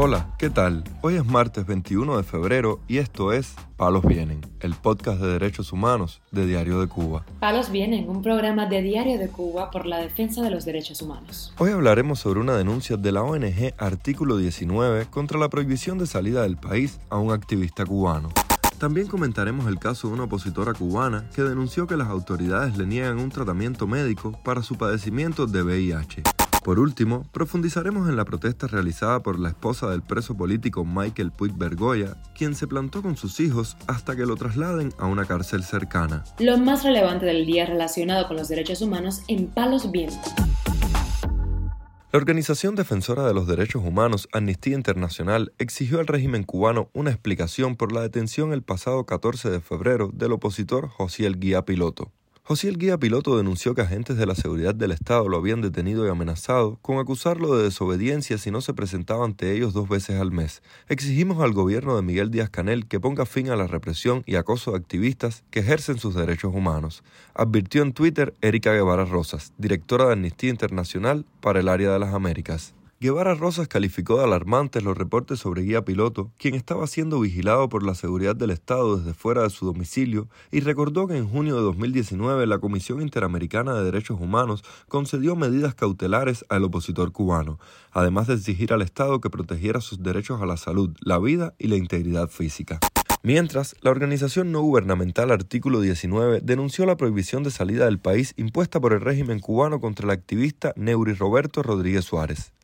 Hola, ¿qué tal? Hoy es martes 21 de febrero y esto es Palos Vienen, el podcast de derechos humanos de Diario de Cuba. Palos Vienen, un programa de Diario de Cuba por la defensa de los derechos humanos. Hoy hablaremos sobre una denuncia de la ONG Artículo 19 contra la prohibición de salida del país a un activista cubano. También comentaremos el caso de una opositora cubana que denunció que las autoridades le niegan un tratamiento médico para su padecimiento de VIH. Por último, profundizaremos en la protesta realizada por la esposa del preso político Michael Puig Bergoya, quien se plantó con sus hijos hasta que lo trasladen a una cárcel cercana. Lo más relevante del día relacionado con los derechos humanos en Palos Vientos. La organización defensora de los derechos humanos Amnistía Internacional exigió al régimen cubano una explicación por la detención el pasado 14 de febrero del opositor José El Guía Piloto. José el guía piloto denunció que agentes de la seguridad del Estado lo habían detenido y amenazado con acusarlo de desobediencia si no se presentaba ante ellos dos veces al mes. Exigimos al gobierno de Miguel Díaz Canel que ponga fin a la represión y acoso de activistas que ejercen sus derechos humanos, advirtió en Twitter Erika Guevara Rosas, directora de Amnistía Internacional para el área de las Américas. Guevara Rosas calificó de alarmantes los reportes sobre Guía Piloto, quien estaba siendo vigilado por la seguridad del Estado desde fuera de su domicilio, y recordó que en junio de 2019 la Comisión Interamericana de Derechos Humanos concedió medidas cautelares al opositor cubano, además de exigir al Estado que protegiera sus derechos a la salud, la vida y la integridad física. Mientras, la organización no gubernamental Artículo 19 denunció la prohibición de salida del país impuesta por el régimen cubano contra el activista Neuri Roberto Rodríguez Suárez.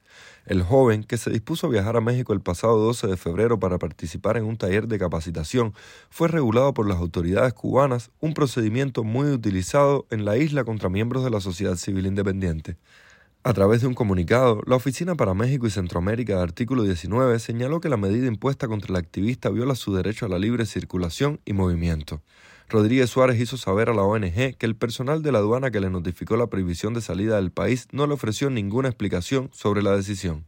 El joven, que se dispuso a viajar a México el pasado 12 de febrero para participar en un taller de capacitación, fue regulado por las autoridades cubanas, un procedimiento muy utilizado en la isla contra miembros de la sociedad civil independiente. A través de un comunicado, la Oficina para México y Centroamérica de Artículo 19 señaló que la medida impuesta contra el activista viola su derecho a la libre circulación y movimiento. Rodríguez Suárez hizo saber a la ONG que el personal de la aduana que le notificó la prohibición de salida del país no le ofreció ninguna explicación sobre la decisión.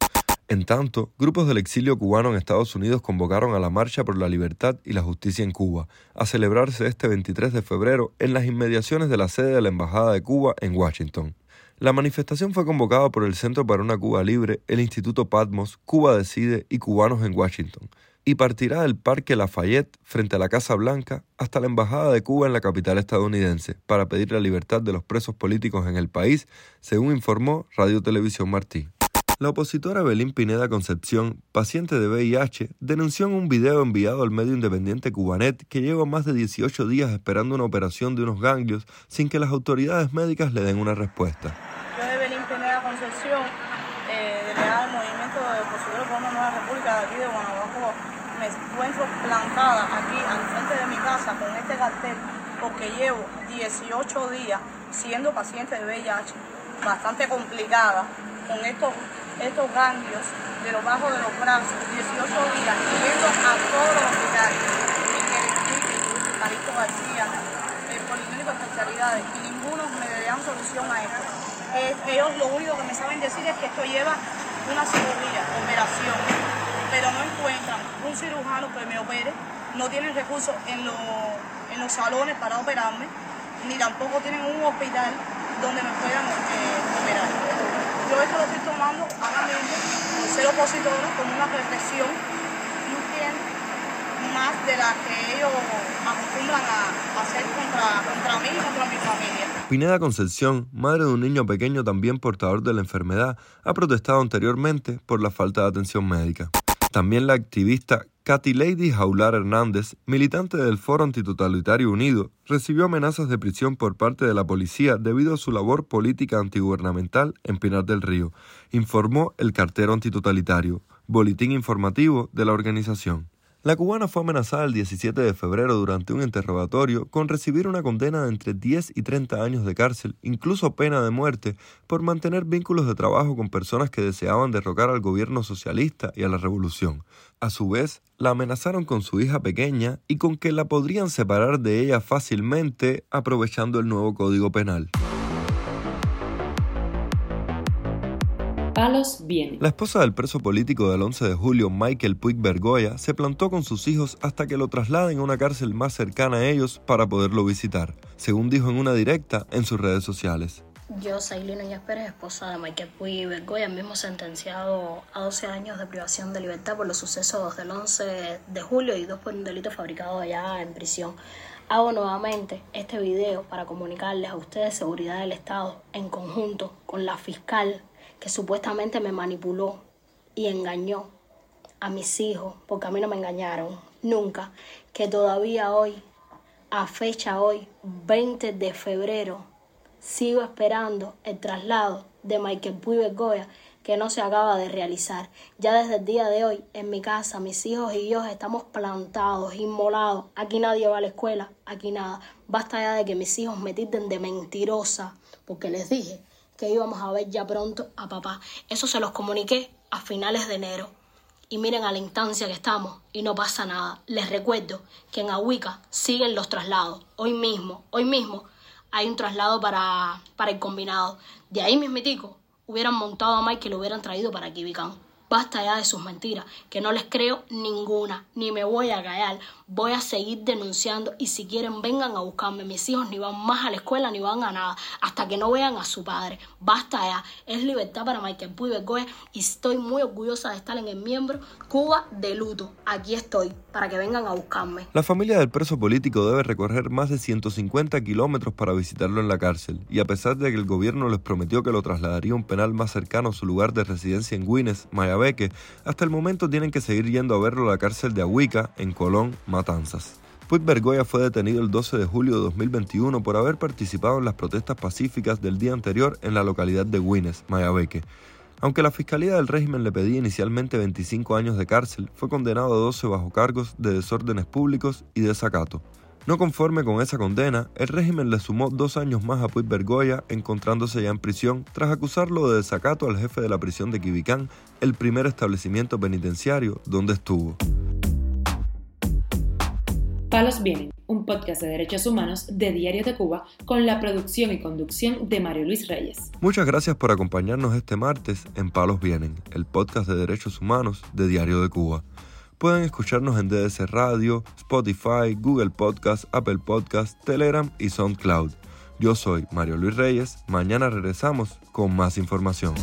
En tanto, grupos del exilio cubano en Estados Unidos convocaron a la Marcha por la Libertad y la Justicia en Cuba, a celebrarse este 23 de febrero en las inmediaciones de la sede de la Embajada de Cuba en Washington. La manifestación fue convocada por el Centro para una Cuba Libre, el Instituto Patmos, Cuba Decide y Cubanos en Washington, y partirá del Parque Lafayette frente a la Casa Blanca hasta la Embajada de Cuba en la capital estadounidense para pedir la libertad de los presos políticos en el país, según informó Radio Televisión Martí. La opositora Belín Pineda Concepción, paciente de VIH, denunció en un video enviado al medio independiente Cubanet que lleva más de 18 días esperando una operación de unos ganglios sin que las autoridades médicas le den una respuesta. Yo de Belín Pineda Concepción, eh, delegada del Movimiento de Opositores por una Nueva República de aquí de Guanajuato, me encuentro plantada aquí al frente de mi casa con este cartel porque llevo 18 días siendo paciente de VIH, bastante complicada, con estos, estos ganglios de los bajos de los brazos, 18 días, yendo a todos los hospitales, en el Clínico, Calixto García, el Policlínico de Especialidades, y ninguno me dan solución a esto. ellos lo único que me saben decir es que esto lleva una cirugía, operación pero no encuentran un cirujano que me opere, no tienen recursos en, en los salones para operarme, ni tampoco tienen un hospital donde me puedan eh, operar. Tomando vagamente por ser opositor como una represión, más de la que ellos acostumbran a hacer contra, contra mí y contra mi familia. Pineda Concepción, madre de un niño pequeño también portador de la enfermedad, ha protestado anteriormente por la falta de atención médica. También la activista Katy Lady Jaular Hernández, militante del Foro Antitotalitario Unido, recibió amenazas de prisión por parte de la policía debido a su labor política antigubernamental en Pinar del Río, informó el cartero antitotalitario, boletín informativo de la organización. La cubana fue amenazada el 17 de febrero durante un interrogatorio con recibir una condena de entre 10 y 30 años de cárcel, incluso pena de muerte, por mantener vínculos de trabajo con personas que deseaban derrocar al gobierno socialista y a la revolución. A su vez, la amenazaron con su hija pequeña y con que la podrían separar de ella fácilmente aprovechando el nuevo código penal. La esposa del preso político del 11 de julio, Michael Puig Bergoya, se plantó con sus hijos hasta que lo trasladen a una cárcel más cercana a ellos para poderlo visitar, según dijo en una directa en sus redes sociales. Yo, Sailino Núñez Pérez, esposa de Michael Puy y Bergoya, mismo sentenciado a 12 años de privación de libertad por los sucesos del 11 de julio y dos por un delito fabricado allá en prisión. Hago nuevamente este video para comunicarles a ustedes seguridad del Estado en conjunto con la fiscal que supuestamente me manipuló y engañó a mis hijos, porque a mí no me engañaron nunca, que todavía hoy, a fecha hoy, 20 de febrero, sigo esperando el traslado de Michael Puy Bergoya que no se acaba de realizar. Ya desde el día de hoy, en mi casa, mis hijos y yo estamos plantados, inmolados. Aquí nadie va a la escuela, aquí nada. Basta ya de que mis hijos me tilden de mentirosa, porque les dije que íbamos a ver ya pronto a papá. Eso se los comuniqué a finales de enero. Y miren a la instancia que estamos y no pasa nada. Les recuerdo que en Ahuica siguen los traslados. Hoy mismo, hoy mismo hay un traslado para, para el combinado. De ahí mismitico hubieran montado a Mike y lo hubieran traído para Kibicán. Basta ya de sus mentiras, que no les creo ninguna, ni me voy a callar. Voy a seguir denunciando y si quieren vengan a buscarme. Mis hijos ni van más a la escuela ni van a nada, hasta que no vean a su padre. Basta ya. Es libertad para Michael Puy y estoy muy orgullosa de estar en el miembro Cuba de luto. Aquí estoy, para que vengan a buscarme. La familia del preso político debe recorrer más de 150 kilómetros para visitarlo en la cárcel, y a pesar de que el gobierno les prometió que lo trasladaría a un penal más cercano a su lugar de residencia en Guinness, Maya Beque, hasta el momento tienen que seguir yendo a verlo a la cárcel de Ahuica, en Colón, Matanzas. Bergoya fue detenido el 12 de julio de 2021 por haber participado en las protestas pacíficas del día anterior en la localidad de Guines, Mayabeque. Aunque la Fiscalía del régimen le pedía inicialmente 25 años de cárcel, fue condenado a 12 bajo cargos de desórdenes públicos y desacato. No conforme con esa condena, el régimen le sumó dos años más a Puig Bergoya, encontrándose ya en prisión tras acusarlo de desacato al jefe de la prisión de Quibicán, el primer establecimiento penitenciario donde estuvo. Palos Vienen, un podcast de derechos humanos de Diario de Cuba con la producción y conducción de Mario Luis Reyes. Muchas gracias por acompañarnos este martes en Palos Vienen, el podcast de derechos humanos de Diario de Cuba. Pueden escucharnos en DDC Radio, Spotify, Google Podcast, Apple Podcast, Telegram y SoundCloud. Yo soy Mario Luis Reyes. Mañana regresamos con más información.